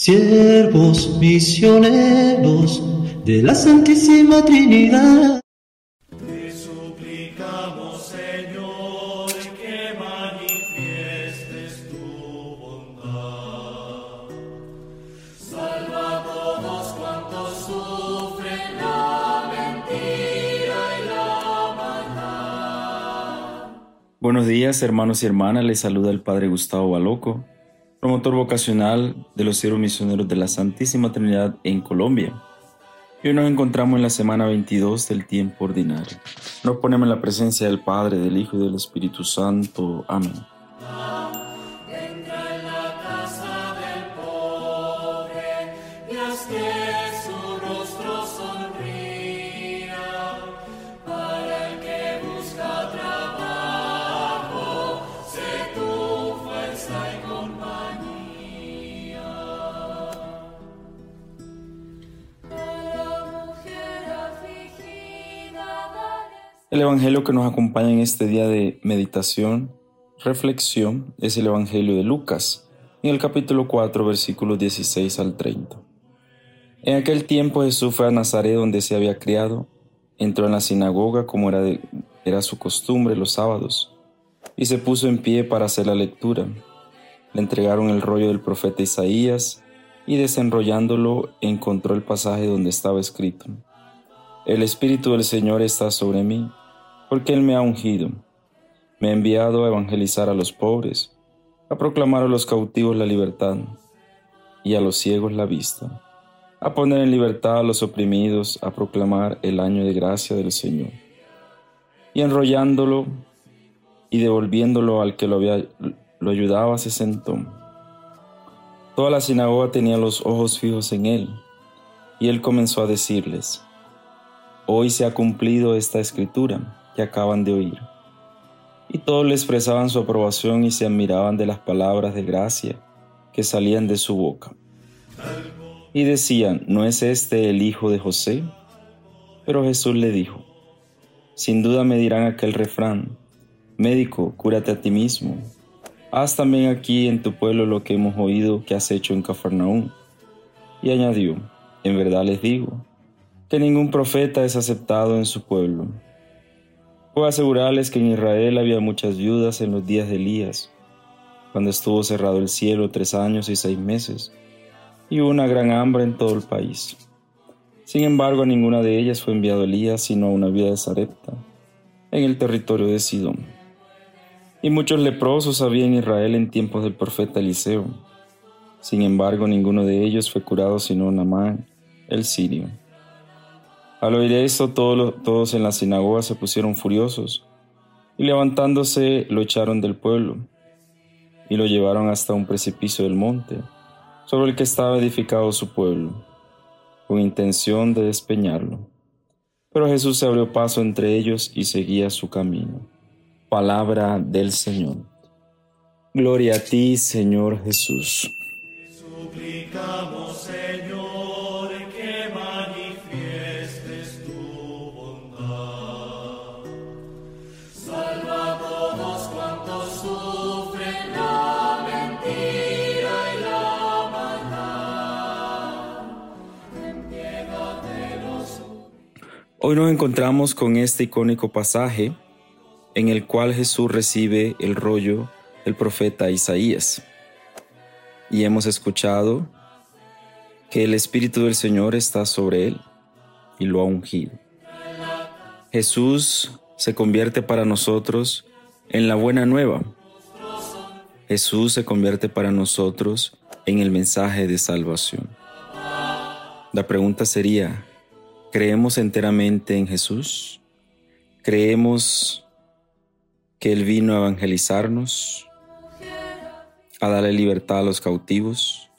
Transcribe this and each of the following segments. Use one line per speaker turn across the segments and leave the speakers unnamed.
siervos misioneros de la Santísima Trinidad.
Te suplicamos, Señor, que manifiestes tu bondad. Salva a todos cuantos sufren la mentira y la maldad.
Buenos días, hermanos y hermanas. Les saluda el Padre Gustavo Baloco, promotor vocacional de los siervos misioneros de la Santísima Trinidad en Colombia. Y hoy nos encontramos en la semana 22 del tiempo ordinario. Nos ponemos en la presencia del Padre, del Hijo y del Espíritu Santo. Amén.
El
Evangelio que nos acompaña en este día de meditación, reflexión, es el Evangelio de Lucas, en el capítulo 4, versículos 16 al 30. En aquel tiempo Jesús fue a Nazaret donde se había criado, entró en la sinagoga como era, era su costumbre los sábados, y se puso en pie para hacer la lectura. Le entregaron el rollo del profeta Isaías, y desenrollándolo encontró el pasaje donde estaba escrito. El Espíritu del Señor está sobre mí, porque Él me ha ungido. Me ha enviado a evangelizar a los pobres, a proclamar a los cautivos la libertad y a los ciegos la vista, a poner en libertad a los oprimidos, a proclamar el año de gracia del Señor. Y enrollándolo y devolviéndolo al que lo, había, ayudaba, se sentó. Toda la sinagoga tenía los ojos fijos en él, y él comenzó a decirles, Hoy se ha cumplido esta escritura que acaban de oír. Y todos le expresaban su aprobación y se admiraban de las palabras de gracia que salían de su boca. Y decían, ¿no es este el hijo de José? Pero Jesús le dijo, Sin duda me dirán aquel refrán, Médico, cúrate a ti mismo. Haz también aquí en tu pueblo lo que hemos oído que has hecho en Cafarnaúm. Y añadió, En verdad les digo, que ningún profeta es aceptado en su pueblo. Puedo asegurarles que en Israel había muchas viudas en los días de Elías, cuando estuvo cerrado el cielo tres años y seis meses, y hubo una gran hambre en todo el país. Sin embargo, a ninguna de ellas fue enviado Elías, sino a una viuda de Sarepta, en el territorio de Sidón. Y muchos leprosos había en Israel en tiempos del profeta Eliseo. Sin embargo, ninguno de ellos fue curado sino Namán, el sirio. Al oír esto, todos, en la sinagoga se pusieron furiosos, y levantándose lo echaron del pueblo, y lo llevaron hasta un precipicio del monte, sobre el que estaba edificado su pueblo, con intención de despeñarlo. Pero Jesús se abrió paso entre ellos y seguía su camino. Palabra del Señor. Gloria a ti, Señor Jesús. Hoy nos encontramos con este icónico pasaje en el cual Jesús recibe el rollo del profeta Isaías. Y hemos escuchado que el Espíritu del Señor está sobre él y lo ha ungido. Jesús se convierte para nosotros en la buena nueva. Jesús se convierte para nosotros en el mensaje de salvación. La pregunta sería, ¿creemos enteramente en Jesús? ¿Creemos que Él vino a evangelizarnos, a darle libertad a los cautivos,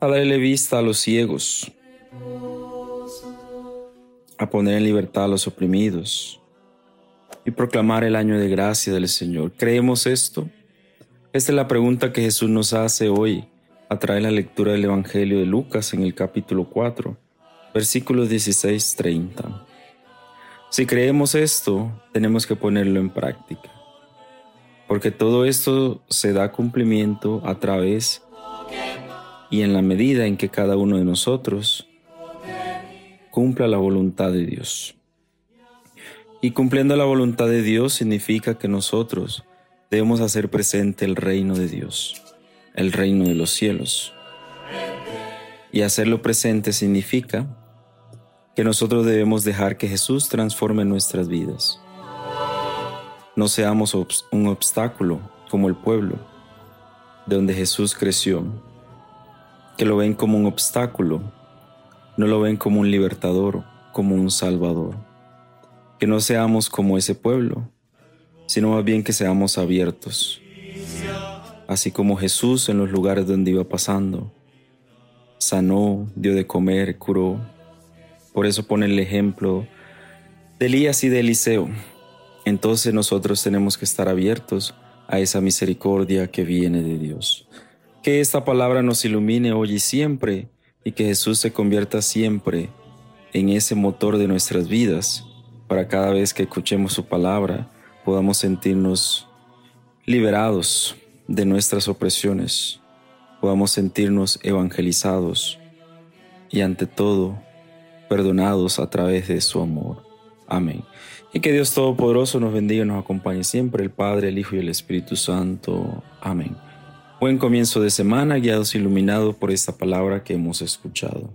a darle vista a los ciegos, a poner en libertad a los oprimidos y proclamar el año de gracia del Señor. ¿Creemos esto? Esta es la pregunta que Jesús nos hace hoy a través de la lectura del Evangelio de Lucas en el capítulo 4, versículos 16-30. Si creemos esto, tenemos que ponerlo en práctica, porque todo esto se da cumplimiento a través y en la medida en que cada uno de nosotros cumpla la voluntad de Dios. Y cumpliendo la voluntad de Dios significa que nosotros debemos hacer presente el reino de Dios, el reino de los cielos. Y hacerlo presente significa que nosotros debemos dejar que Jesús transforme nuestras vidas. No seamos un obstáculo como el pueblo de donde Jesús creció, que lo ven como un obstáculo, no lo ven como un libertador, como un salvador. Que no seamos como ese pueblo, sino más bien que seamos abiertos, así como Jesús en los lugares donde iba pasando, sanó, dio de comer, curó. Por eso pone el ejemplo de Elías y de Eliseo. Entonces nosotros tenemos que estar abiertos a esa misericordia que viene de Dios. Que esta palabra nos ilumine hoy y siempre y que Jesús se convierta siempre en ese motor de nuestras vidas para cada vez que escuchemos su palabra podamos sentirnos liberados de nuestras opresiones, podamos sentirnos evangelizados y ante todo perdonados a través de su amor. Amén. Y que Dios Todopoderoso nos bendiga y nos acompañe siempre, el Padre, el Hijo y el Espíritu Santo. Amén. Buen comienzo de semana, guiados e iluminados por esta palabra que hemos escuchado.